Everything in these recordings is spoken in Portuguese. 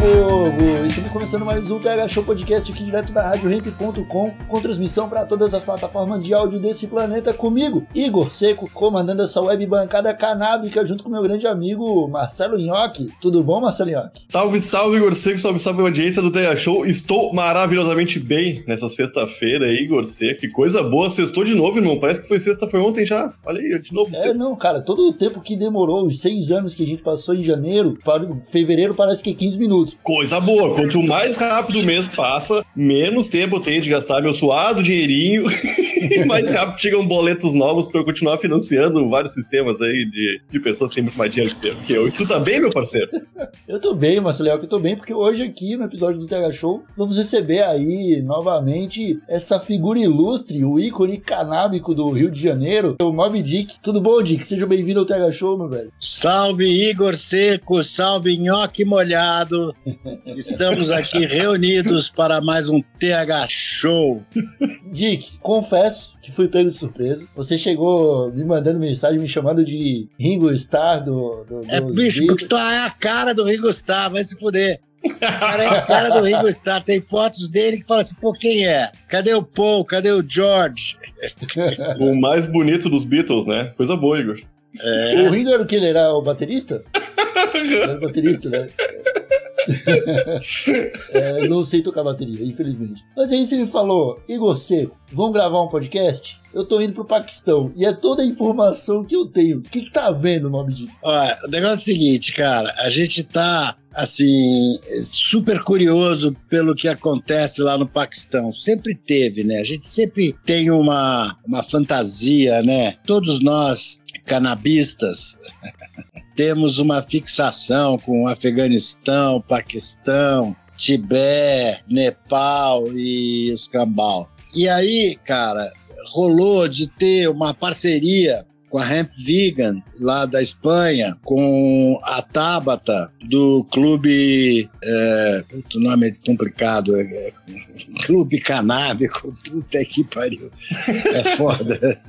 Povo! Estamos começando mais um TH Show Podcast aqui direto da RadioRamp.com com transmissão para todas as plataformas de áudio desse planeta comigo, Igor Seco, comandando essa web bancada canábica junto com meu grande amigo Marcelo Nhoque. Tudo bom, Marcelo Nhoque? Salve, salve, Igor Seco, salve, salve, audiência do TH Show. Estou maravilhosamente bem nessa sexta-feira aí, Igor Seco. Que coisa boa, sextou de novo, irmão. Parece que foi sexta, foi ontem já. Olha aí, de novo. É, não, cara, todo o tempo que demorou, os seis anos que a gente passou em janeiro, para fevereiro parece que é 15 minutos. Coisa boa. Quanto mais rápido o mês passa, menos tempo eu tenho de gastar meu suado dinheirinho mais rápido chegam boletos novos para eu continuar financiando vários sistemas aí de, de pessoas que têm muito mais dinheiro que eu. E tu tá bem, meu parceiro? Eu tô bem, Marcelo, que eu tô bem, porque hoje aqui no episódio do TH Show vamos receber aí novamente essa figura ilustre, o ícone canábico do Rio de Janeiro, o Mob Dick. Tudo bom, Dick? Seja bem-vindo ao TH Show, meu velho. Salve Igor Seco, salve Nhoque Molhado. Estamos aqui reunidos para mais um TH Show. Dick, confesso que fui pego de surpresa. Você chegou me mandando mensagem, me chamando de Ringo Starr do. do É, dos bicho, Beatles. porque tu é a cara do Ringo Starr, vai se fuder. O cara é a cara do Ringo Starr, tem fotos dele que fala assim, pô, quem é? Cadê o Paul? Cadê o George? O mais bonito dos Beatles, né? Coisa boa, Igor. O Ringo era o que? Ele era o baterista? Ele era o baterista, né? É, não sei tocar bateria, infelizmente. Mas aí você me falou, Igor Seco, vamos gravar um podcast? Eu tô indo pro Paquistão e é toda a informação que eu tenho. O que que tá vendo, Mob Dick? Olha, o negócio é o seguinte, cara, a gente tá, assim, super curioso pelo que acontece lá no Paquistão. Sempre teve, né? A gente sempre tem uma, uma fantasia, né? Todos nós, canabistas, temos uma fixação com Afeganistão, Paquistão, Tibete, Nepal e Escambau. E aí, cara, rolou de ter uma parceria com a Hemp Vegan, lá da Espanha, com a Tabata, do clube. É, puta, o nome é complicado. É, é, clube Canábico. Puta que pariu. É foda.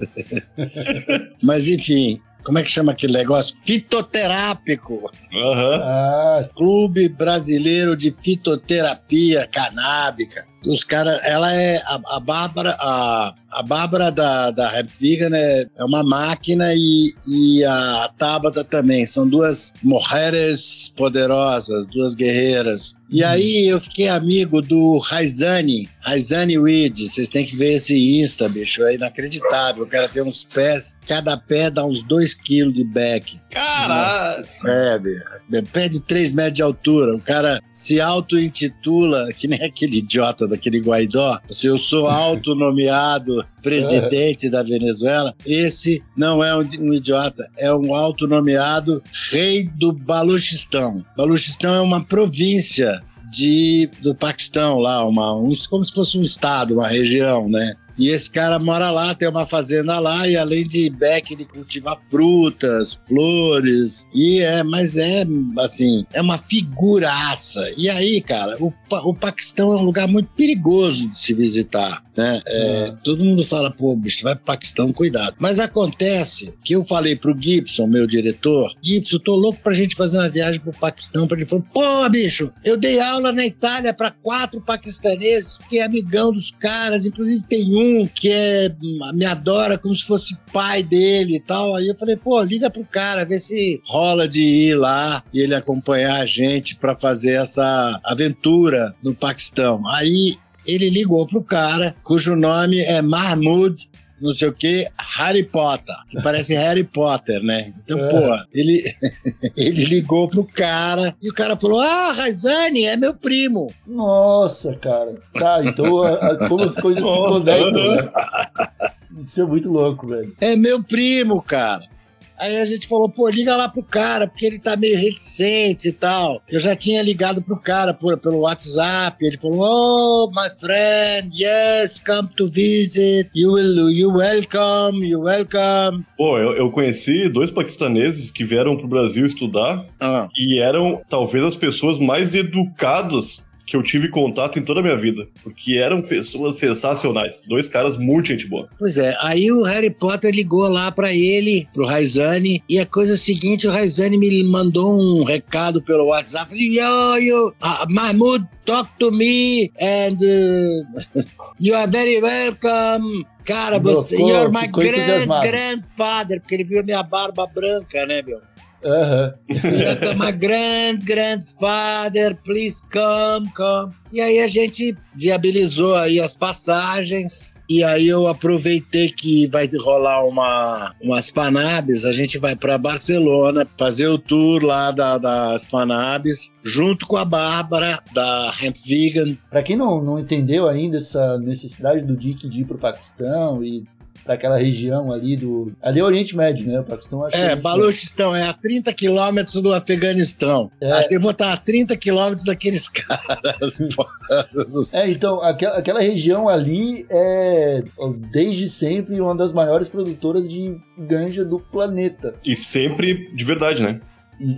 Mas, enfim. Como é que chama aquele negócio? Fitoterápico. Aham. Ah, Clube Brasileiro de Fitoterapia Canábica. Os caras, ela é a, a Bárbara, a, a Bárbara da, da Rap Vegan é, é uma máquina e, e a Tabata também. São duas mulheres poderosas, duas guerreiras. E aí eu fiquei amigo do Raizani, Raizani Weed. Vocês têm que ver esse Insta, bicho. É inacreditável. O cara tem uns pés, cada pé dá uns 2 quilos de back. Caralho! É, bicho. pé de 3 metros de altura. O cara se auto-intitula, que nem aquele idiota daquele Guaidó. Se eu sou autonomeado presidente da Venezuela, esse não é um, um idiota, é um autonomeado rei do Baluchistão. Baluchistão é uma província de, do Paquistão lá, uma, um, como se fosse um estado, uma região, né? E esse cara mora lá, tem uma fazenda lá, e além de beck, ele cultiva frutas, flores, e é, mas é, assim, é uma figuraça. E aí, cara, o, Pa- o Paquistão é um lugar muito perigoso de se visitar, né? É, Todo mundo fala, pô, bicho, vai pro Paquistão, cuidado. Mas acontece que eu falei pro Gibson, meu diretor, Gibson, eu tô louco pra gente fazer uma viagem pro Paquistão, pra ele falou, pô, bicho, eu dei aula na Itália pra quatro paquistaneses, fiquei amigão dos caras, inclusive tem um que é, me adora como se fosse pai dele e tal. Aí eu falei, pô, liga pro cara, vê se rola de ir lá e ele acompanhar a gente pra fazer essa aventura no Paquistão. Aí ele ligou pro cara, cujo nome é Mahmoud não sei o que, Harry Potter, que parece Harry Potter, né? Então, É. pô, ele, ele ligou pro cara e o cara falou: Ah, Raizane, é meu primo. nossa, cara. Tá, então a- a- como as coisas se conectam, né? Isso é muito louco, velho. É meu primo, cara. Aí a gente falou, pô, liga lá pro cara, porque ele tá meio reticente e tal. Eu já tinha ligado pro cara por, pelo WhatsApp. Ele falou, oh, my friend, yes, come to visit. You will, you welcome, you welcome. Pô, eu, eu conheci dois paquistaneses que vieram pro Brasil estudar Ah, e eram talvez as pessoas mais educadas que eu tive contato em toda a minha vida. Porque eram pessoas sensacionais. Dois caras muito gente boa. Pois é, aí o Harry Potter ligou lá pra ele, pro Raizane, e a coisa é seguinte, o Raizane me mandou um recado pelo WhatsApp, yo, yo, ah, Mahmoud, talk to me, and uh, you are very welcome. Cara, você, Ficou- you're my grand, entusiasmado. grandfather, porque ele viu a minha barba branca, né, meu? Aham. My grand, grandfather, please come, come. E aí a gente viabilizou aí as passagens. E aí eu aproveitei que vai rolar uma, umas Panabes, a gente vai para Barcelona fazer o tour lá da, das Panabes, junto com a Bárbara, da Hemp Vegan. Pra quem não, não entendeu ainda essa necessidade do Dick de ir pro Paquistão e pra aquela região ali do. Ali é Oriente Médio, né? O Paquistão acho É, Oriente Baluchistão, é a 30 quilômetros do Afeganistão. É. Eu vou estar a 30 quilômetros daqueles caras. É, então, aquela, aquela região ali é, desde sempre, uma das maiores produtoras de ganja do planeta. E sempre de verdade, né?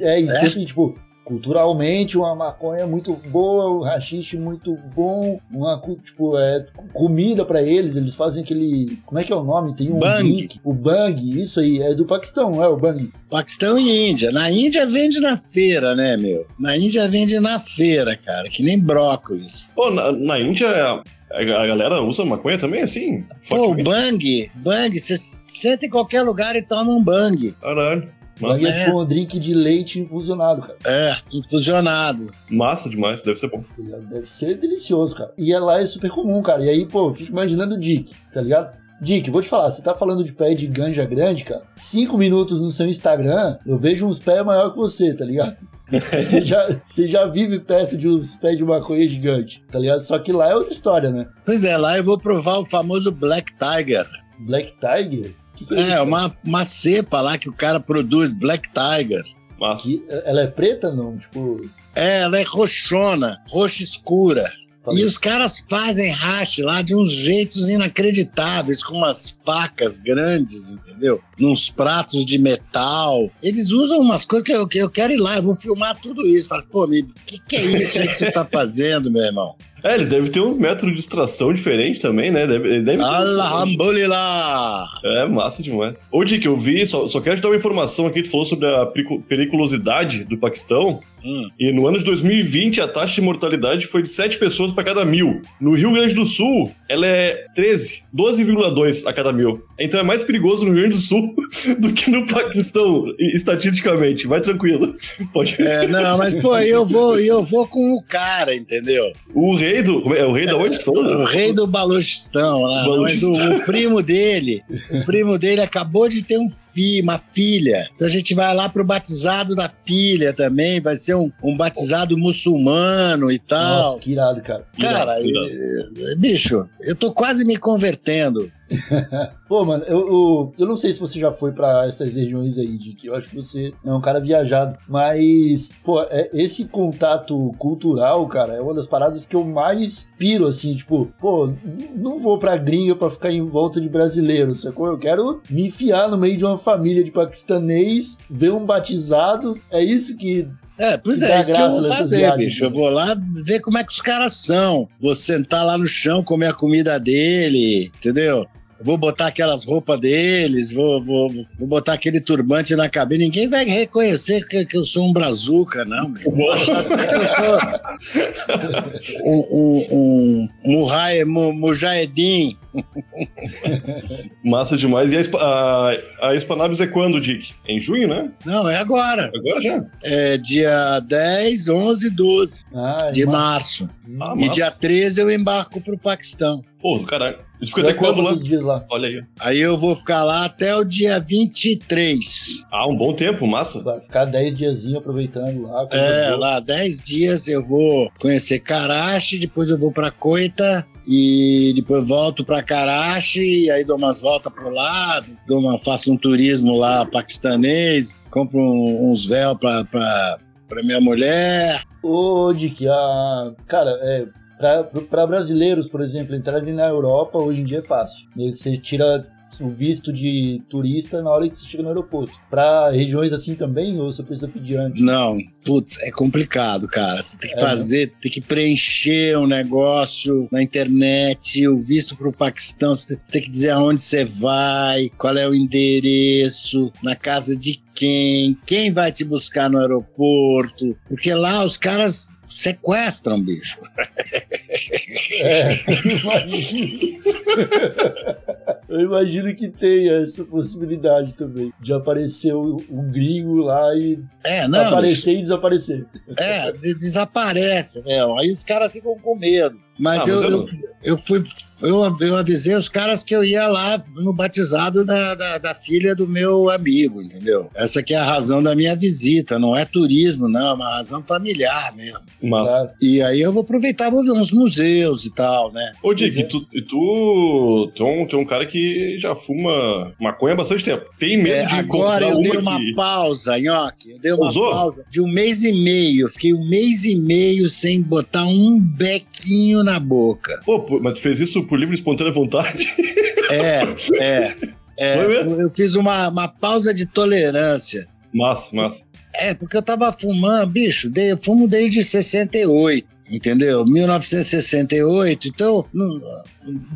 É, e sempre, tipo, culturalmente, uma maconha muito boa, um rachixe muito bom, uma, tipo, é, comida pra eles, eles fazem aquele, como é que é o nome? Tem um Bang. drink, o bang, isso aí, é do Paquistão, não é o bang? Paquistão e Índia. Na Índia vende na feira, né, meu? Na Índia vende na feira, cara, que nem brócolis. Pô, na, na Índia a, a galera usa maconha também, assim? Pô, o fortemente? bang, bang, você senta em qualquer lugar e toma um bang. Caralho. Massa, é tipo um drink de leite infusionado, cara. É, infusionado. massa demais, deve ser bom. Deve ser delicioso, cara. E é lá é super comum, cara. E aí, pô, eu fico imaginando o Dick, tá ligado? Dick, vou te falar, você tá falando de pé de ganja grande, cara. Cinco minutos no seu Instagram, eu vejo uns pés maior que você, tá ligado? Você já, você já vive perto de uns pés de maconha gigante, tá ligado? Só que lá é outra história, né? Pois é, lá eu vou provar o famoso Black Tiger. Black Tiger? Que, que é, É, isso? uma, uma cepa lá que o cara produz, Black Tiger. Que- ela é preta, não? Tipo. É, ela é roxona, roxa escura. falei- E os caras fazem hash lá de uns jeitos inacreditáveis, com umas facas grandes, entendeu? Nos pratos de metal. Eles usam umas coisas que eu, que eu quero ir lá, eu vou filmar tudo isso. Falo, pô, o que, que é isso aí que tu tá fazendo, meu irmão? É, eles devem ter uns métodos de extração diferentes também, né? Deve, deve Alhamdulillah! É, massa demais. Ô, Dick, eu vi, só, só quero te dar uma informação aqui, tu falou sobre a pericu- periculosidade do Paquistão. Hum. E no ano de 2020, a taxa de mortalidade foi de 7 pessoas para cada mil. No Rio Grande do Sul, ela é 13, 12,2 a cada mil. Então é mais perigoso no Rio Grande do Sul do que no Paquistão, estatisticamente. Vai tranquilo. Pode. É, não, mas pô, eu vou, eu vou com o cara, entendeu? O rei do. é? É o rei da onde? falou? O rei do Baluchistão lá. Mas o, o primo dele, o primo dele acabou de ter um filho, uma filha. Então a gente vai lá pro batizado da filha também. Vai ser um, um batizado muçulmano e tal. Nossa, que irado, cara. Cara, Irado, eh, bicho, eu tô quase me convertendo. Pô, mano, eu, eu, eu não sei se você já foi pra essas regiões aí, Dick. Eu acho que você é um cara viajado. Mas, pô, é- esse contato cultural, cara, é uma das paradas que eu mais piro, assim. Tipo, pô, não vou pra gringa pra ficar em volta de brasileiro, sacou? Eu quero me enfiar no meio de uma família de paquistanês, ver um batizado. É isso que É, pois é, isso que eu vou fazer, viagens, bicho. Eu né? vou lá ver como é que os caras são. Vou sentar lá no chão, comer a comida dele, entendeu? Vou botar aquelas roupas deles, vou, vou, vou botar aquele turbante na cabeça. Ninguém vai reconhecer que, que eu sou um brazuca, não. meu. Vou achar que eu sou um, um, um mujahedin. Massa demais. E a, a, a Espanabis é quando, Dick? Em junho, né? Não, é agora. Agora já. É dia 10, 11 e 12 Ah, de massa. março. Ah, E massa. dia 13 eu embarco pro Paquistão. Pô, do caralho. E Você vai até quando lá? quantos dias lá? Olha aí. Aí eu vou ficar lá até o dia 23. Ah, um bom tempo, massa. Vai ficar 10 diazinhos aproveitando lá. É, boa. lá 10 dias eu vou conhecer Karachi, depois eu vou pra Coita e depois volto pra Karachi, e aí dou umas voltas por lá, dou uma, faço um turismo lá paquistanês, compro um- uns véus pra, pra, pra minha mulher. Ô, Dick, a... cara, é, pra brasileiros, por exemplo, entrarem na Europa hoje em dia é fácil. Meio que você tira o visto de turista na hora que você chega no aeroporto. Pra regiões assim também, ou você precisa pedir antes? Não, putz, é complicado, cara. Você tem que É, fazer, tem que preencher um negócio na internet, o visto pro Paquistão, você tem que dizer aonde você vai, qual é o endereço, na casa de quem, quem vai te buscar no aeroporto, porque lá os caras sequestram, bicho. É, eu imagino. eu imagino que tenha essa possibilidade também. De aparecer o, o gringo lá e É, não, aparecer e desaparecer. É, de- desaparece, meu. Aí os caras ficam com medo. Mas, Ah, eu, mas eu eu, fui. Eu, eu avisei os caras que eu ia lá no batizado da, da, da filha do meu amigo, entendeu? Essa que é a razão da minha visita. Não é turismo, não, é uma razão familiar mesmo. Claro. E aí eu vou aproveitar vou ver uns museus e tal, né? Ô, Dick, é. e tu, e tu, tu, é um, tu é um cara que já fuma maconha há bastante tempo. Tem medo É, de agora encontrar eu dei uma que... pausa, Nhoque. Eu dei uma Usou? pausa de um mês e meio. Eu fiquei um mês e meio sem botar um bequinho na boca. Pô, mas tu fez isso por livre e espontânea vontade? É, é. é. Eu fiz uma, uma pausa de tolerância. Massa, massa. É, porque eu tava fumando, bicho, de- eu fumo desde 68, entendeu? 1968, então não-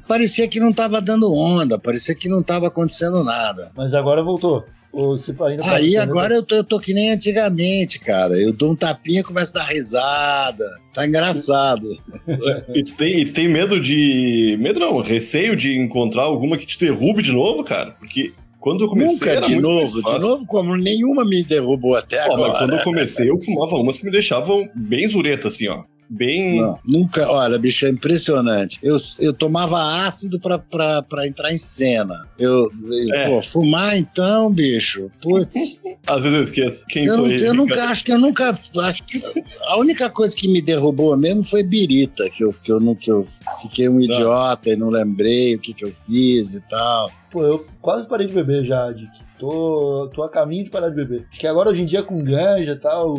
parecia que não tava dando onda, parecia que não tava acontecendo nada. Mas agora voltou. Ou você ainda tá Aí pensando- agora eu tô, eu tô que nem antigamente, cara. Eu dou um tapinha e começo a dar risada. Tá engraçado. E tu tem, e tu tem medo de... Medo não, receio de encontrar alguma que te derrube de novo, cara? Porque quando eu comecei Nunca era de muito mais novo, de novo, como nenhuma me derrubou até Ó, mas agora. quando eu comecei, eu fumava umas que me deixavam bem zureta, assim, ó. Bem... Não, nunca, olha, bicho, é impressionante. Eu, eu tomava ácido pra, pra, pra entrar em cena. Eu, eu- É. pô, fumar então, bicho, putz. Às vezes eu esqueço. Quem Eu, não- foi? eu nunca, acho que eu nunca, acho que a única coisa que me derrubou mesmo foi birita, que eu, que eu, não, que eu fiquei um idiota e não lembrei o que, que eu fiz e tal. Pô, eu quase parei de beber já, Dick. Tô, tô a caminho de parar de beber. Acho que agora, hoje em dia, com ganja e tal,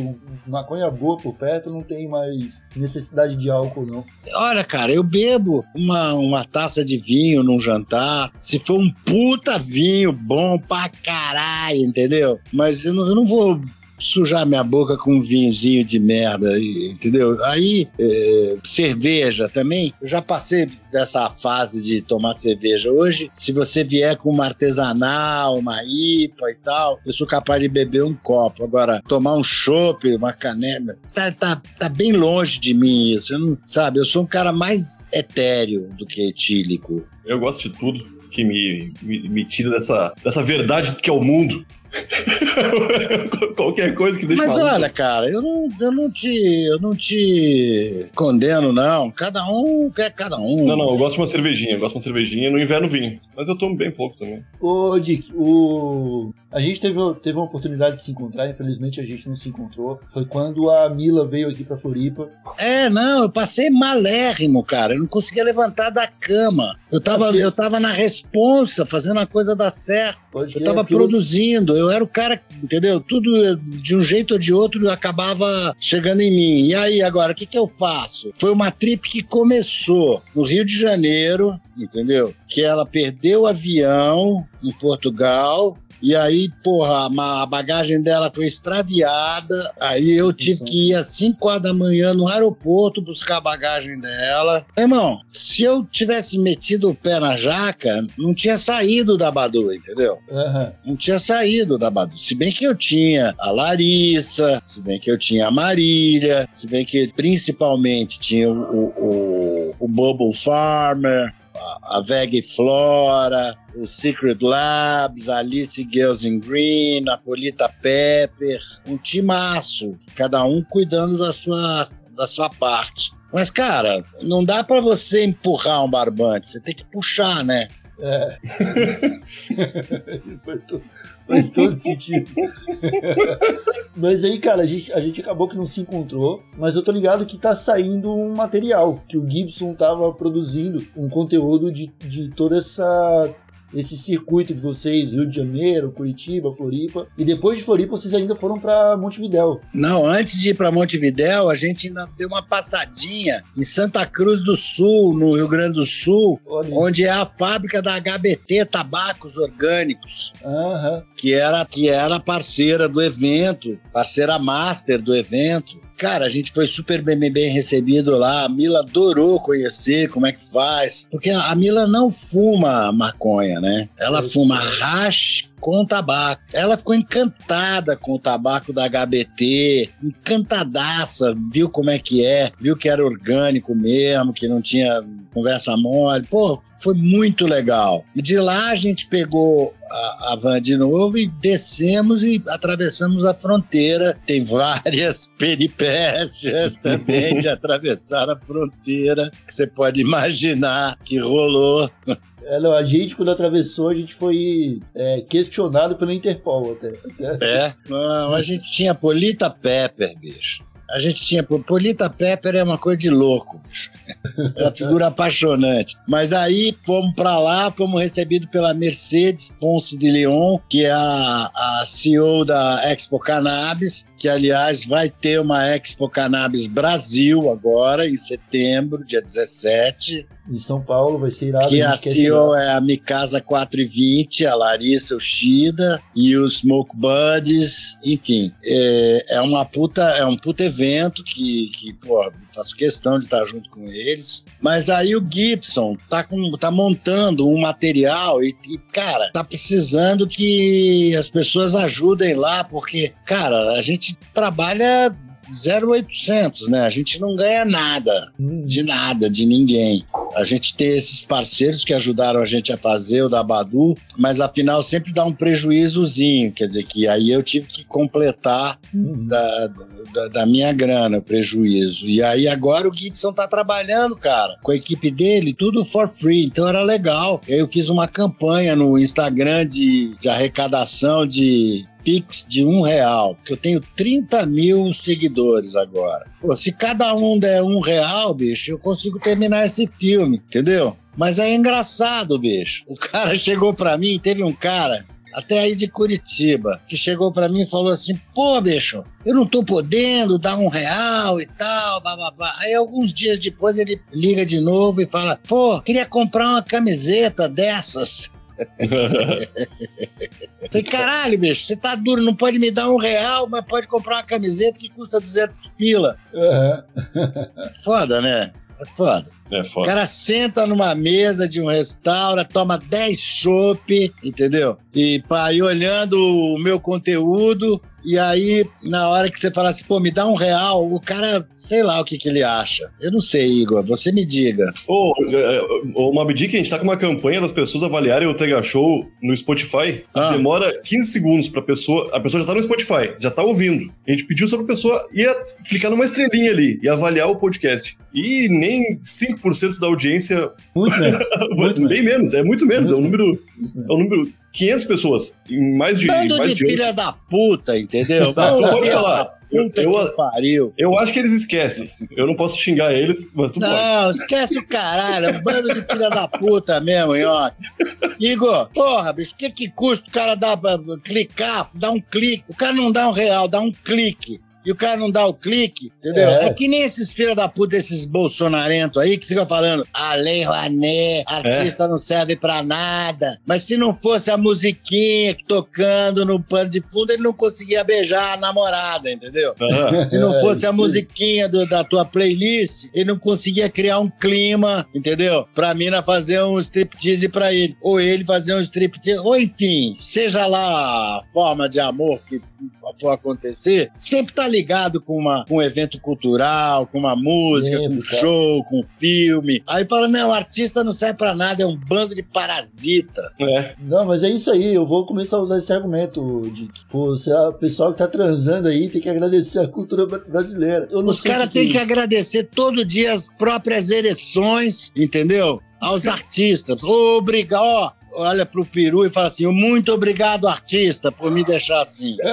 maconha boa por perto, não tem mais necessidade de álcool, não. Olha, cara, eu bebo uma, uma taça de vinho num jantar. Se for um puta vinho bom pra caralho, entendeu? Mas eu não, eu não vou sujar minha boca com um vinhozinho de merda, entendeu? Aí, é, cerveja também. Eu já passei dessa fase de tomar cerveja. Hoje, se você vier com uma artesanal, uma IPA e tal, eu sou capaz de beber um copo. Agora, tomar um chopp, uma canela, tá, tá, tá bem longe de mim isso. Eu não, sabe, eu sou um cara mais etéreo do que etílico. Eu gosto de tudo que me, me, me tira dessa, dessa verdade que é o mundo. Qualquer coisa que deixa Mas maluco. olha, cara, eu não, eu não te eu não te condeno, não. Cada um quer cada um. Não, não, eu gosto de uma cervejinha. Eu gosto de uma cervejinha no inverno vinho. Mas eu tomo bem pouco também. Ô, Dick, o... a gente teve, teve uma oportunidade de se encontrar, infelizmente a gente não se encontrou. Foi quando a Mila veio aqui pra Floripa. É, não, eu passei malérrimo, cara. Eu não conseguia levantar da cama. Eu tava, eu tava na responsa, fazendo a coisa dar certo. Pode Eu tava eu- produzindo, eu era o cara, entendeu? Tudo de um jeito ou de outro acabava chegando em mim. E aí, agora, o que, que eu faço? Foi uma trip que começou no Rio de Janeiro, entendeu? Que ela perdeu o avião em Portugal. E aí, porra, a bagagem dela foi extraviada. Aí eu tive que ir às 5 horas da manhã no aeroporto buscar a bagagem dela. Irmão, se eu tivesse metido o pé na jaca, não tinha saído da Badu, entendeu? Aham. não tinha saído da Badu. Se bem que eu tinha a Larissa, se bem que eu tinha a Marília, se bem que principalmente tinha o, o, o, o Bubble Farmer, a, Veg Flora, o Secret Labs, a Alice Girls in Green, a Polita Pepper, um timaço, cada um cuidando da sua da sua parte. Mas, cara, não dá pra você empurrar um barbante, você tem que puxar, né? É. Isso faz, todo, faz todo sentido. mas aí, cara, a gente, a gente acabou que não se encontrou, mas eu tô ligado que tá saindo um material, que o Gibson tava produzindo um conteúdo de, de toda essa esse circuito de vocês, Rio de Janeiro, Curitiba, Floripa. E depois de Floripa, vocês ainda foram para Montevidéu. Não, antes de ir para Montevidéu, a gente ainda deu uma passadinha em Santa Cruz do Sul, no Rio Grande do Sul, Olha. onde é a fábrica da HBT Tabacos Orgânicos. Aham. que era que era parceira do evento, parceira master do evento. Cara, a gente foi super bem, bem, recebido lá. A Mila adorou conhecer como é que faz. Porque a Mila não fuma maconha, né? Ela Eu fuma hash com tabaco. Ela ficou encantada com o tabaco da HBT, encantadaça, viu como é que é, viu que era orgânico mesmo, que não tinha conversa mole. Pô, foi muito legal. E de lá a gente pegou a, a van de novo e descemos e atravessamos a fronteira. Tem várias peripécias também de atravessar a fronteira que você pode imaginar que rolou. É, não, a gente, quando atravessou, a gente foi é, questionado pelo Interpol até. É? Não, a gente tinha Polita Pepper, bicho. A gente tinha. Polita Pepper é uma coisa de louco, bicho. É uma figura apaixonante. Mas aí fomos pra lá, fomos recebidos pela Mercedes Ponce de Leon, que é a, a CEO da Expo Cannabis, que aliás vai ter uma Expo Cannabis Brasil agora, em setembro, dia 17. Em São Paulo vai ser irado. Que a CEO é a Mikasa 420, a Larissa Ushida e os Smoke Buddies, enfim, é, é uma puta, é um puta evento que, que pô, faço questão de estar junto com eles. Mas aí o Gibson tá, com, tá montando um material e, e, cara, tá precisando que as pessoas ajudem lá, porque, cara, a gente trabalha 0800, né? A gente não ganha nada de nada, de ninguém. A gente tem esses parceiros que ajudaram a gente a fazer o da Badu, mas afinal sempre dá um prejuízozinho, quer dizer que aí eu tive que completar hum. da, da, da minha grana o prejuízo. E aí agora o Gibson tá trabalhando, cara, com a equipe dele, tudo for free, então era legal. Eu fiz uma campanha no Instagram de, de arrecadação de Pix de um real, porque eu tenho 30 mil seguidores agora. Pô, se cada um der um real, bicho, eu consigo terminar esse filme, entendeu? Mas é engraçado, bicho. O cara chegou pra mim, teve um cara até aí de Curitiba, que chegou pra mim e falou assim: pô, bicho, eu não tô podendo dar um real e tal, bababá. Aí alguns dias depois ele liga de novo e fala: pô, queria comprar uma camiseta dessas. Falei, caralho, bicho, você tá duro, não pode me dar um real, mas pode comprar uma camiseta que custa 200 pila. Aham. Foda, né? É foda. É O foda. cara senta numa mesa de um restaurante, toma 10 chopp, entendeu? E pá, e olhando o meu conteúdo, e aí, na hora que você fala assim, pô, me dá um real, o cara, sei lá o que, que ele acha. Eu não sei, Igor, você me diga. Ô, é, ô Mob Dick, a gente tá com uma campanha das pessoas avaliarem o Tega Show no Spotify. Ah. Demora 15 segundos pra pessoa. A pessoa já tá no Spotify, já tá ouvindo. A gente pediu só pra pessoa ir clicar numa estrelinha ali e avaliar o podcast. E nem 5% da audiência. Muito menos. Muito bem menos, é muito menos. É um número. É um número. 500 pessoas em mais de. Bando mais de de filha da puta, entendeu? Bando não pode falar. Eu- eu- acho que eles esquecem. Eu não posso xingar eles, mas tu pode. Não, esquece o caralho, é um bando de filha da puta mesmo, Nhoque. Igor, porra, bicho, o que que custa o cara dar, clicar, dar um clique? O cara não dá um real, dá um clique. E o cara não dá o clique, entendeu? É. É, que nem esses filha da puta, esses bolsonarentos aí que ficam falando a lei Rouanet, artista não serve pra nada. Mas se não fosse a musiquinha que tocando no pano de fundo, ele não conseguia beijar a namorada, entendeu? Aham. Se não É, fosse a sim. musiquinha do- da tua playlist, ele não conseguia criar um clima, entendeu? Pra mina fazer um striptease pra ele. Ou ele fazer um striptease. Ou enfim, seja lá a forma de amor que for acontecer, sempre tá ligado com, uma, com um evento cultural, com uma música, Sempre, com um cara. show, com um filme. Aí fala, não, o artista não serve pra nada, é um bando de parasita. É. Não, mas é isso aí, eu vou começar a usar esse argumento, Dick. Pô, se a pessoa que tá transando aí tem que agradecer a cultura bra- brasileira. Eu não Os o caras têm que agradecer todo dia as próprias ereções, entendeu? Aos artistas. Obrigado, ó. Olha pro peru e fala assim: muito obrigado, artista, por me deixar assim.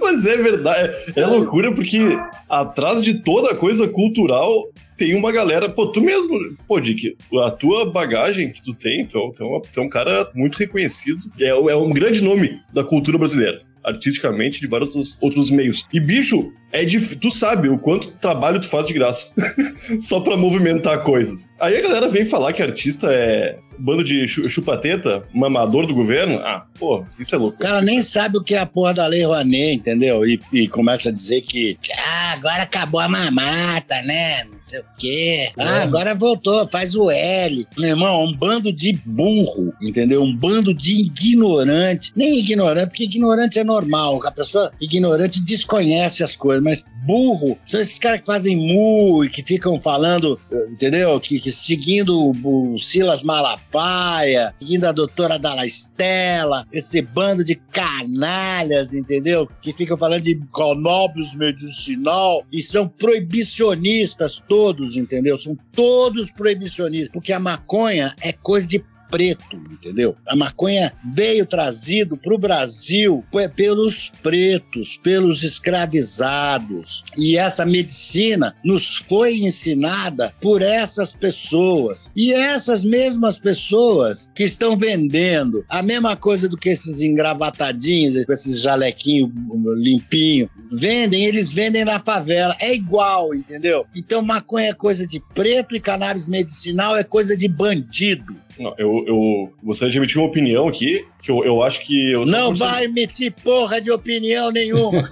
Mas é verdade. É loucura porque atrás de toda coisa cultural tem uma galera. Pô, tu mesmo. Pô, Dick, a tua bagagem que tu tem, tu é, tu é é um cara muito reconhecido. É, é um grande nome da cultura brasileira. Artisticamente, de vários outros meios. E, bicho, é dif... tu sabe o quanto trabalho tu faz de graça. Só pra movimentar coisas. Aí a galera vem falar que artista é bando de chu- chupateta, mamador do governo. Ah, pô, isso é louco. O cara nem sabe o que é a porra da Lei Rouanet, entendeu? E, e começa a dizer que, que, ah, agora acabou a mamata, né? Não sei o quê. Ah, agora voltou, faz o L. Meu irmão, um bando de burro, entendeu? Um bando de ignorante. Nem ignorante, porque ignorante é normal. A pessoa ignorante desconhece as coisas, mas burro são esses caras que fazem mu e que ficam falando, entendeu? Que, que seguindo o, o Silas Malafaia, seguindo a doutora Dalla Estela, esse bando de canalhas, entendeu? Que ficam falando de cannabis medicinal e são proibicionistas todos, entendeu? São todos proibicionistas, porque a maconha é coisa de preto, entendeu? A maconha veio trazido para o Brasil pe- pelos pretos, pelos escravizados. E essa medicina nos foi ensinada por essas pessoas. E essas mesmas pessoas que estão vendendo a mesma coisa do que esses engravatadinhos, com esses jalequinhos limpinhos, vendem, eles vendem na favela. É igual, entendeu? Então maconha é coisa de preto e cannabis medicinal é coisa de bandido. Não, eu, eu gostaria de emitir uma opinião aqui, que eu, eu acho que. Eu Não conversando- vai emitir porra de opinião nenhuma.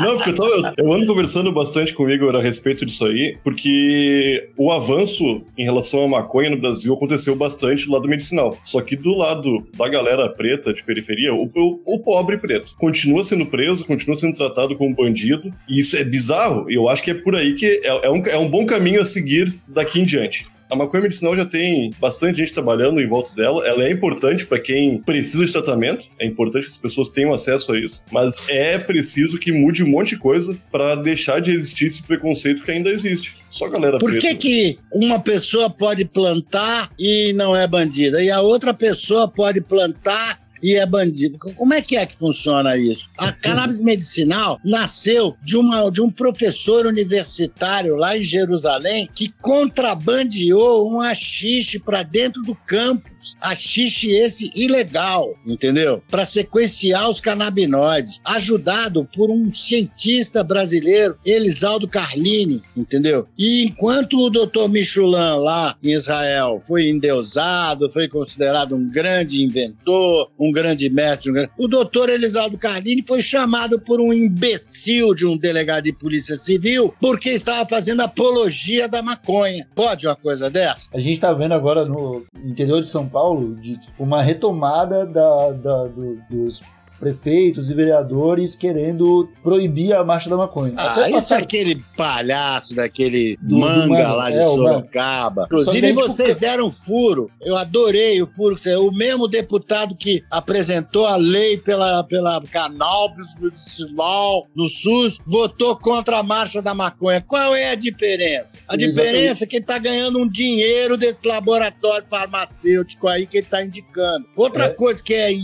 Não, porque eu, tava- eu- eu ando conversando bastante comigo a respeito disso aí, porque o avanço em relação à maconha no Brasil aconteceu bastante do lado medicinal. Só que do lado da galera preta de periferia, o, o- o pobre preto continua sendo preso, continua sendo tratado como bandido, e isso é bizarro. E eu acho que é por aí que é, é um, é um bom caminho a seguir daqui em diante. A maconha medicinal já tem bastante gente trabalhando em volta dela. Ela é importante para quem precisa de tratamento. É importante que as pessoas tenham acesso a isso. Mas é preciso que mude um monte de coisa para deixar de existir esse preconceito que ainda existe. Só galera Por preta. que, que uma pessoa pode plantar e não é bandida? E a outra pessoa pode plantar e é bandido. Como é que é que funciona isso? A cannabis medicinal nasceu de, uma, de um professor universitário lá em Jerusalém que contrabandeou um haxixe para dentro do campus. Haxixe esse ilegal, entendeu? Para sequenciar os canabinoides, ajudado por um cientista brasileiro, Elisaldo Carlini, entendeu? E enquanto o Dr. Michulan lá em Israel foi endeusado, foi considerado um grande inventor, um grande mestre, um grande... o doutor Elisaldo Carlini foi chamado por um imbecil de um delegado de polícia civil porque estava fazendo apologia da maconha. Pode uma coisa dessa? A gente tá vendo agora no interior de São Paulo de uma retomada da, da- do- dos prefeitos e vereadores querendo proibir a marcha da maconha. Ah, Até isso é passaram- aquele palhaço daquele Do- do manga mano, lá de é. Sorocaba. Inclusive, vocês deram furo. Eu adorei o furo. O mesmo deputado que apresentou a lei pela, pela cannabis medicinal no SUS votou contra a marcha da maconha. Qual é a diferença? A Exatamente. diferença é que ele está ganhando um dinheiro desse laboratório farmacêutico aí que ele está indicando. Outra É. coisa que é in-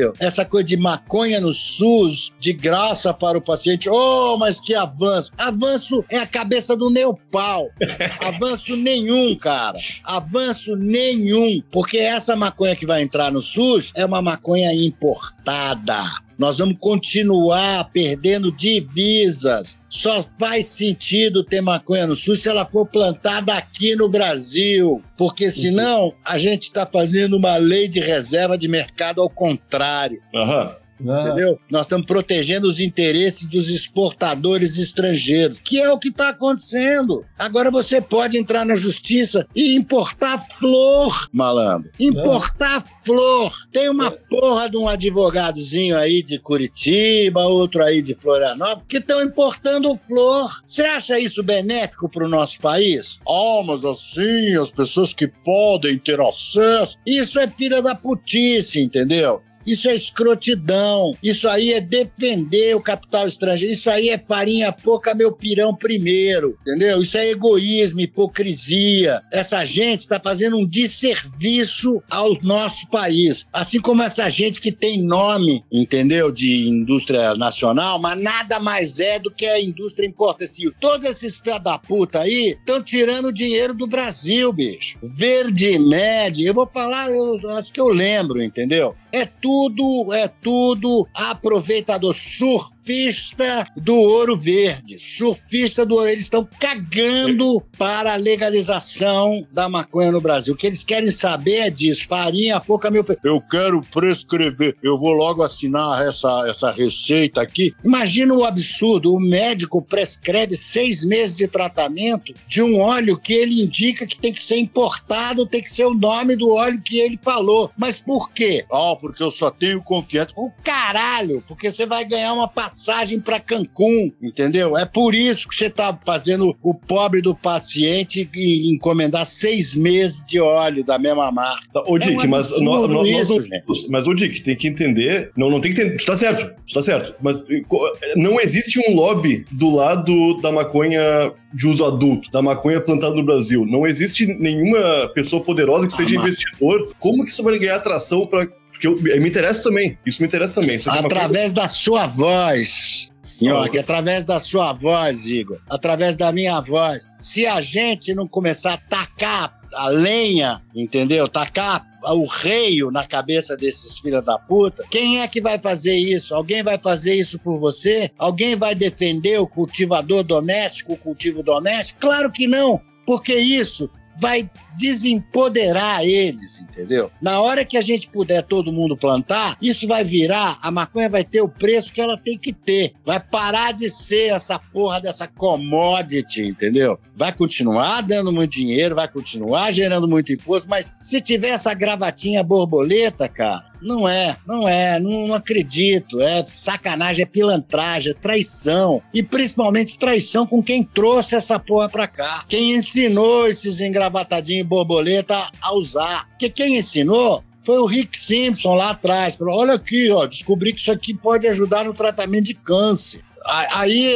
inadmissível, essa coisa de maconha no SUS, de graça para o paciente. Oh, mas que avanço! Avanço é a cabeça do meu pau. Avanço nenhum, cara. Avanço nenhum. Porque essa maconha que vai entrar no SUS é uma maconha importada. Nós vamos continuar perdendo divisas. Só faz sentido ter maconha no SUS se ela for plantada aqui no Brasil. Porque senão a gente está fazendo uma lei de reserva de mercado ao contrário. Aham. Ah. Entendeu? Nós estamos protegendo os interesses dos exportadores estrangeiros, que é o que está acontecendo. Agora você pode entrar na justiça e importar flor, malandro. Importar flor. Tem uma porra de um advogadozinho aí de Curitiba, outro aí de Florianópolis, que estão importando flor. Você acha isso benéfico para o nosso país? Ah, mas assim, as pessoas que podem ter acesso. Isso é filha da putice, entendeu? Isso é escrotidão. Isso aí é defender o capital estrangeiro. Isso aí é farinha pouca, meu pirão primeiro. Entendeu? Isso é egoísmo, hipocrisia. Essa gente está fazendo um desserviço ao nosso país. Assim como essa gente que tem nome, entendeu? De indústria nacional, mas nada mais é do que a indústria importativa. Todos esses pé da puta aí estão tirando dinheiro do Brasil, bicho. Verde Med, eu vou falar, eu acho que eu lembro, entendeu? É tudo, é tudo aproveitador, surfista do ouro verde, surfista do ouro. Eles estão cagando para a legalização da maconha no Brasil. O que eles querem saber é disso, farinha, pouca meu... Eu quero prescrever, eu vou logo assinar essa, essa receita aqui. Imagina o absurdo, o médico prescreve seis meses de tratamento de um óleo que ele indica que tem que ser importado, tem que ser o nome do óleo que ele falou. Mas por quê? Ah, porque eu só tenho confiança. O caralho, porque você vai ganhar uma passagem para Cancún, entendeu? É por isso que você tá fazendo o pobre do paciente e encomendar seis meses de óleo da mesma marca. Ô, Dick, um mas, nó- nós gente. mas, ô, Dick, tem que entender. Não, não tem que entender. Está certo, está certo. Mas não existe um lobby do lado da maconha de uso adulto, da maconha plantada no Brasil. Não existe nenhuma pessoa poderosa que seja Ah, investidor. Como que isso vai ganhar atração para. Porque eu, me interessa também. Isso me interessa também. É Através da sua voz. Nhoque, através da sua voz, Igor. Através da minha voz. Se a gente não começar a tacar a lenha, entendeu? Tacar o reio na cabeça desses filhos da puta, quem é que vai fazer isso? Alguém vai fazer isso por você? Alguém vai defender o cultivador doméstico, o cultivo doméstico? Claro que não, porque isso vai desempoderar eles, entendeu? Na hora que a gente puder todo mundo plantar, isso vai virar, a maconha vai ter o preço que ela tem que ter. Vai parar de ser essa porra dessa commodity, entendeu? Vai continuar dando muito dinheiro, vai continuar gerando muito imposto, mas se tiver essa gravatinha borboleta, cara, não é, não é, não, não acredito. É sacanagem, é pilantragem, é traição. E principalmente traição com quem trouxe essa porra pra cá. Quem ensinou esses engravatadinhos borboleta a usar. Porque quem ensinou foi o Rick Simpson lá atrás. Falou: olha aqui, ó, descobri que isso aqui pode ajudar no tratamento de câncer. Aí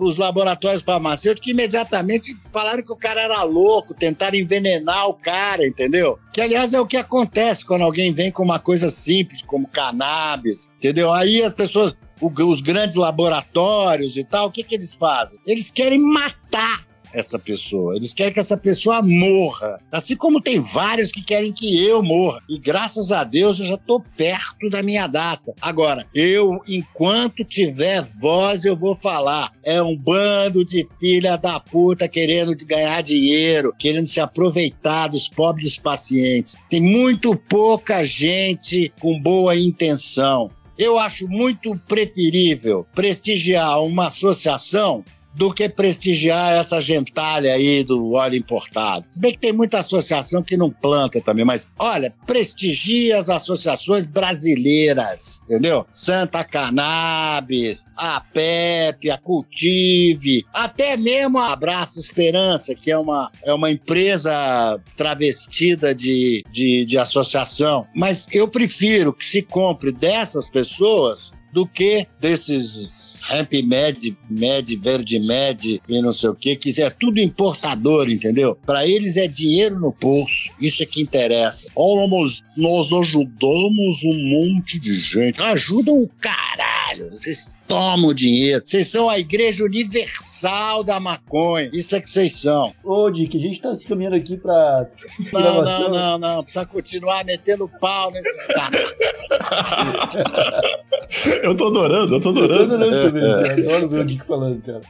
os laboratórios farmacêuticos imediatamente falaram que o cara era louco, tentaram envenenar o cara, entendeu? Que aliás é o que acontece quando alguém vem com uma coisa simples como cannabis, entendeu? Aí as pessoas, os grandes laboratórios e tal, o que, que eles fazem? Eles querem matar essa pessoa. Eles querem que essa pessoa morra. Assim como tem vários que querem que eu morra. E graças a Deus eu já estou perto da minha data. Agora, eu, enquanto tiver voz, eu vou falar. É um bando de filha da puta querendo ganhar dinheiro, querendo se aproveitar dos pobres pacientes. Tem muito pouca gente com boa intenção. Eu acho muito preferível prestigiar uma associação do que prestigiar essa gentalha aí do óleo importado. Se bem que tem muita associação que não planta também, mas olha, prestigia as associações brasileiras, entendeu? Santa Cannabis, a PEP, a Cultive, até mesmo a Abraço Esperança, que é uma, é uma empresa travestida de, de, de associação. Mas eu prefiro que se compre dessas pessoas do que desses Ramp Med, Med, Verde Med e não sei o que, que é tudo importador, entendeu? Para eles é dinheiro no bolso, isso é que interessa. Olha, nós, nós ajudamos um monte de gente. Ajudam o caralho, vocês tomam o dinheiro. Vocês são a igreja universal da maconha, isso é que vocês são. Ô, Dick, a gente tá se caminhando aqui pra Não, não, não, não, precisa continuar metendo pau nesses caras. Eu tô adorando, eu tô Eu tô adorando. adorando também, cara. Olha o meu Dick falando, cara.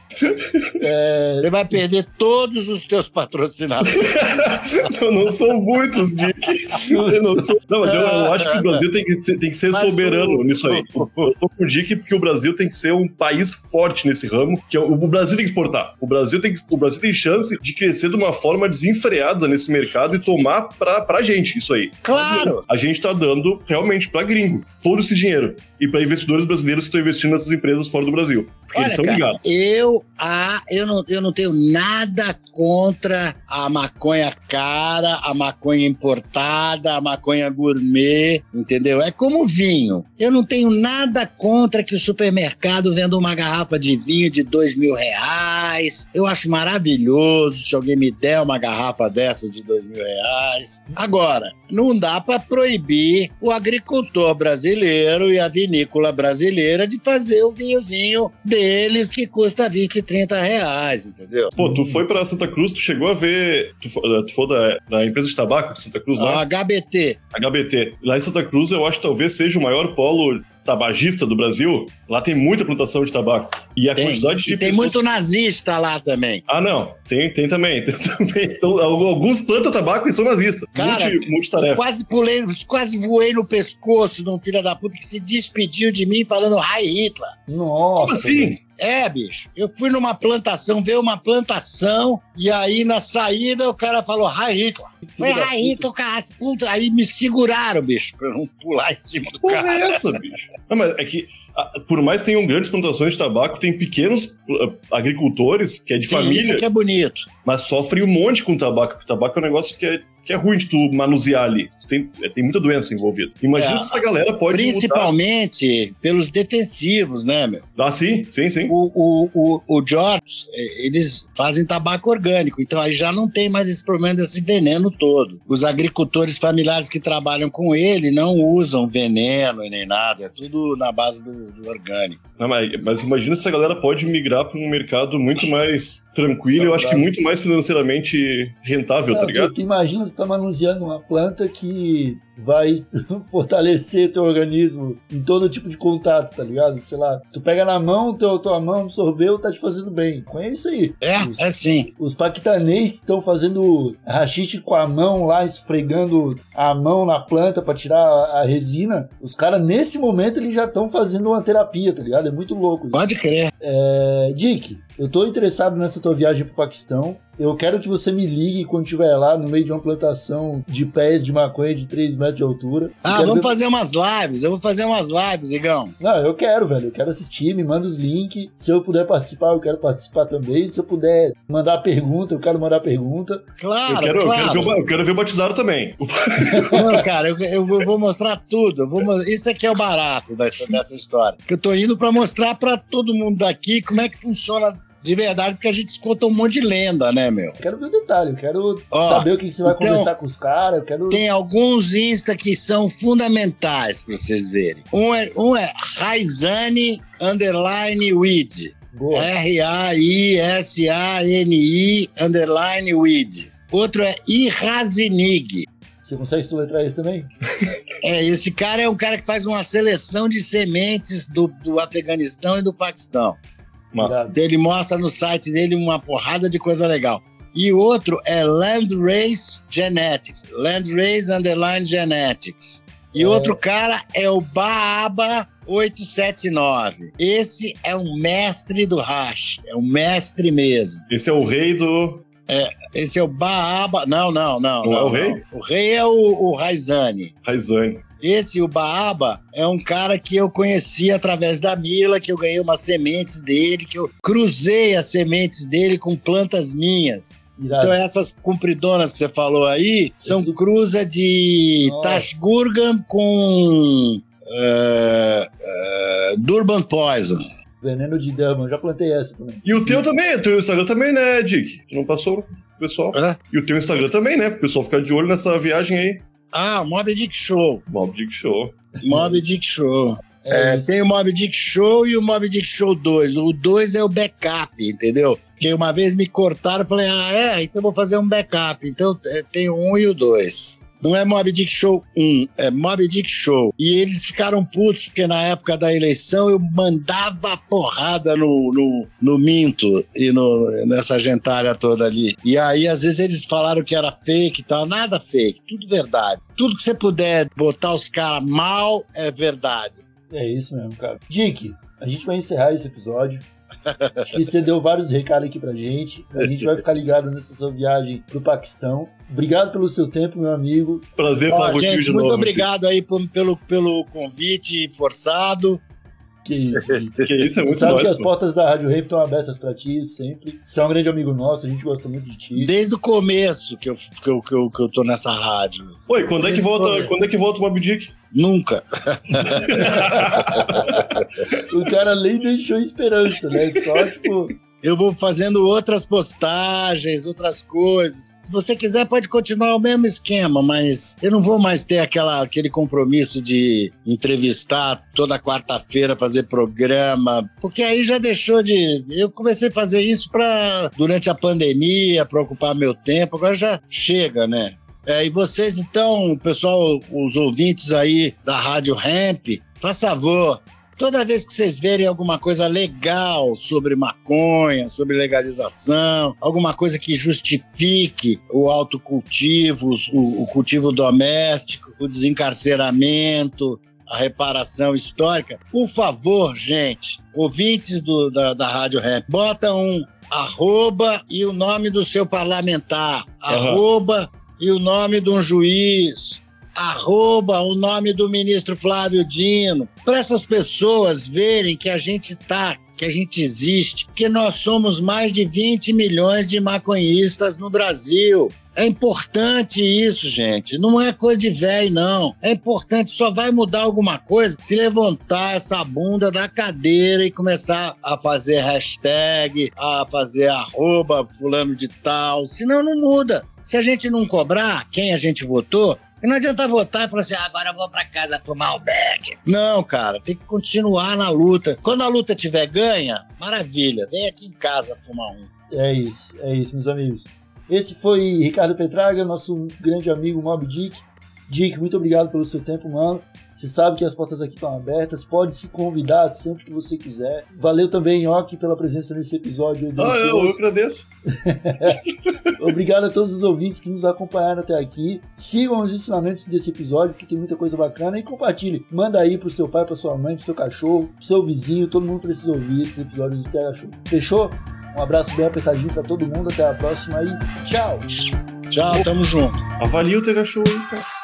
É, Você vai perder todos os teus patrocinadores. Eu não são muitos, Dick. Eu não sou. Não, mas eu, eu acho que o Brasil tem que ser, tem que ser Mas soberano o- nisso aí. Eu tô com o Dick porque o Brasil tem que ser um país forte nesse ramo, que é o, o Brasil tem que exportar. O Brasil tem, que, o Brasil tem chance de crescer de uma forma desenfreada nesse mercado e tomar pra, pra gente isso aí. Claro. A gente tá dando realmente pra gringo todo esse dinheiro. E pra investidores brasileiros que estão investindo nessas empresas fora do Brasil. Porque eles Olha, estão cara, ligados. eu, ah, eu, não, eu não tenho nada contra a maconha cara, a maconha importada, a maconha gourmet, entendeu? É como vinho. Eu não tenho nada contra que o supermercado venda uma garrafa de vinho de dois mil reais. Eu acho maravilhoso se alguém me der uma garrafa dessas de dois mil reais. Agora, não dá para proibir o agricultor brasileiro e a vinícola brasileira de fazer o vinhozinho deles que custa 20, 30 reais, entendeu? Pô, tu foi pra Santa Cruz, tu chegou a ver. Tu, fo- tu foi da, da empresa de tabaco de Santa Cruz lá? HBT. HBT. Lá em Santa Cruz, eu acho que talvez seja o maior polo tabagista do Brasil. Lá tem muita plantação de tabaco. E a Tem, quantidade de e tem pessoas- muito nazista lá também. Ah, não. Tem, tem também. Tem também. Então, alguns plantam tabaco e são nazistas. Cara, Multi, multitarefa. Quase pulei, quase voei no pescoço de um filho da puta que se despediu de mim falando Hi Hitler. nossa. Como assim? É, bicho. Eu fui numa plantação, veio uma plantação, e aí na saída o cara falou Hitler. Foi Hitler, cara. Puta, aí me seguraram, bicho, pra eu não pular em cima do Porra cara. é essa, bicho? Não, mas é que, por mais que tenham grandes plantações de tabaco, tem pequenos ah, agricultores, que é de Sim, família, Isso que é bonito. mas sofrem um monte com tabaco. Porque tabaco é um negócio que é, que é ruim de tu manusear ali. Tem, é, tem muita doença envolvida. Imagina É, se essa galera pode Principalmente pelos defensivos, né, meu? mudar. Ah, sim, sim, sim. O, o, o, o Jobs, eh, eles fazem tabaco orgânico, então aí já não tem mais esse problema desse veneno todo. Os agricultores familiares que trabalham com ele não usam veneno nem nada, é tudo na base do, do orgânico. Não, mas, mas imagina se essa galera pode migrar para um mercado muito mais tranquilo, eu acho que muito mais financeiramente rentável, Não, tá tu, ligado? tu imagina tu tá manuseando uma planta que vai fortalecer teu organismo em todo tipo de contato, tá ligado? Sei lá, tu pega na mão, teu, tua mão absorveu, tá te fazendo bem. Conhece isso aí. É, Os- é sim. Os paquistanês que estão fazendo rachixe com a mão lá, esfregando a mão na planta pra tirar a, a resina, os caras nesse momento eles já estão fazendo uma terapia, tá ligado? É muito louco isso. Pode crer. É, Dick, eu tô interessado nessa tua viagem pro Paquistão. Eu quero que você me ligue quando estiver lá no meio de uma plantação de pés de maconha de 3 metros de altura. Eu Ah, vamos ver- fazer umas lives. Eu vou fazer umas lives, Igão. Não, eu quero, velho. Eu quero assistir, me manda os links. Se eu puder participar, eu quero participar também. Se eu puder mandar pergunta, eu quero mandar pergunta. Claro, eu, quero, eu, claro. quero ver, eu quero ver o batizado também. Não, cara, eu, eu vou, mostrar tudo. Eu vou, isso aqui é o barato dessa, dessa história. Que eu tô indo pra mostrar pra todo mundo daqui como é que funciona de verdade, porque a gente escuta um monte de lenda, né, meu? Eu quero ver o detalhe, eu quero Ó, saber o que, que você vai então, conversar com os caras. Quero. Tem alguns Insta que são fundamentais pra vocês verem. Um é, um é Raizane Underline Weed. R-A-I-S-A-N-I Underline Weed. Outro é Irazinig. Você consegue soletrar isso também? É, esse cara é um cara que faz uma seleção de sementes do, do Afeganistão e do Paquistão. Massa. Então ele mostra no site dele uma porrada de coisa legal. E outro é Landrace Genetics. Landrace Underline Genetics. E É. outro cara é o Baaba 879. Esse é um mestre do hash. É um mestre mesmo. Esse é o rei do. Esse é o Baaba. Não, não, não. Não é o rei? O rei é o, o Raizani. Raizane. Esse, o Baaba, é um cara que eu conheci através da Mila, que eu ganhei umas sementes dele, que eu cruzei as sementes dele com plantas minhas. Irado. Então essas compridonas que você falou aí são tudo- cruza de Nossa. Tashgurgam com eh, eh, Durban Poison. Veneno de Durban, já plantei essa também. E o teu também, o teu Instagram também, né, Dick? Tu não passou pro pessoal. Hã? E o teu Instagram também, né? Pro pessoal ficar de olho nessa viagem aí. Ah, Mob Dick Show. Bob Dick Show. Mob Dick Show. É, É, tem o Mob Dick Show e o Mob Dick Show 2. O 2 é o backup, entendeu? Porque uma vez me cortaram, eu falei, ah, é? Então eu vou fazer um backup. Então é, tem o 1 e o 2. Não é Mob Dick Show 1, é Mob Dick Show. E eles ficaram putos, porque na época da eleição eu mandava porrada no, no, no Minto e no, nessa gentalha toda ali. E aí, às vezes, eles falaram que era fake e tal. Nada fake, tudo verdade. Tudo que você puder botar os caras mal é verdade. É isso mesmo, cara. Dick, a gente vai encerrar esse episódio. Acho que você deu vários recados aqui pra gente. A gente vai ficar ligado nessa sua viagem pro Paquistão. Obrigado pelo seu tempo, meu amigo. Prazer falar contigo gente, de muito novo. obrigado aí por- pelo, pelo convite forçado. Que isso. Que isso é Você muito sabe que nóis, as pô. portas da Rádio Rap estão abertas pra ti sempre. Você é um grande amigo nosso, a gente gosta muito de ti. Desde o começo que eu, que eu, que eu, que eu tô nessa rádio. Oi, quando é que volta, quando? quando é que volta o Mob Dick? Nunca. O cara nem deixou esperança, né? Só, tipo, Eu vou fazendo outras postagens, outras coisas. Se você quiser, pode continuar o mesmo esquema, mas eu não vou mais ter aquela, aquele compromisso de entrevistar toda quarta-feira, fazer programa, porque aí já deixou de. Eu comecei a fazer isso para durante a pandemia, para ocupar meu tempo, agora já chega, né? É, e vocês, então, pessoal, os ouvintes aí da Rádio Ramp, faz favor, Toda vez que vocês verem alguma coisa legal sobre maconha, sobre legalização, alguma coisa que justifique o autocultivo, o, o cultivo doméstico, o desencarceramento, a reparação histórica, por favor, gente, ouvintes do- da, da Rádio Rap, bota um arroba e o nome do seu parlamentar, Aham. arroba e o nome de um juiz, arroba o nome do ministro Flávio Dino, para essas pessoas verem que a gente tá, que a gente existe, que nós somos mais de 20 milhões de maconhistas no Brasil. É importante isso, gente. Não é coisa de velho, não. É importante, só vai mudar alguma coisa se levantar essa bunda da cadeira e começar a fazer hashtag, a fazer arroba fulano de tal. Senão não muda. Se a gente não cobrar quem a gente votou, não adianta votar e falar assim, "Ah, agora eu vou pra casa fumar um beck. Não, cara, tem que continuar na luta. Quando a luta tiver ganha, maravilha, vem aqui em casa fumar um. é isso, é isso, meus amigos. Esse foi Ricardo Petraga, nosso grande amigo Mob Dick. Dick, muito obrigado pelo seu tempo, mano. Você sabe que as portas aqui estão abertas, pode se convidar sempre que você quiser. Valeu também, Ok, pela presença nesse episódio. Ah, eu, eu agradeço. Obrigado a todos os ouvintes que nos acompanharam até aqui. Sigam os ensinamentos desse episódio, que tem muita coisa bacana, e compartilhe. Manda aí pro seu pai, pra sua mãe, pro seu cachorro, pro seu vizinho, todo mundo precisa ouvir esses episódios do TH Show. Fechou? Um abraço bem apertadinho pra todo mundo, até a próxima e tchau! Tchau, tamo junto. Avalia o TH Show aí, cara.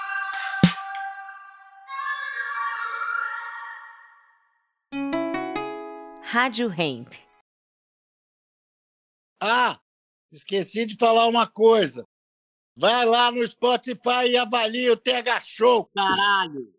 Rádio Hemp. Ah, esqueci de falar uma coisa. Vai lá no Spotify e avalia o TH Show, caralho.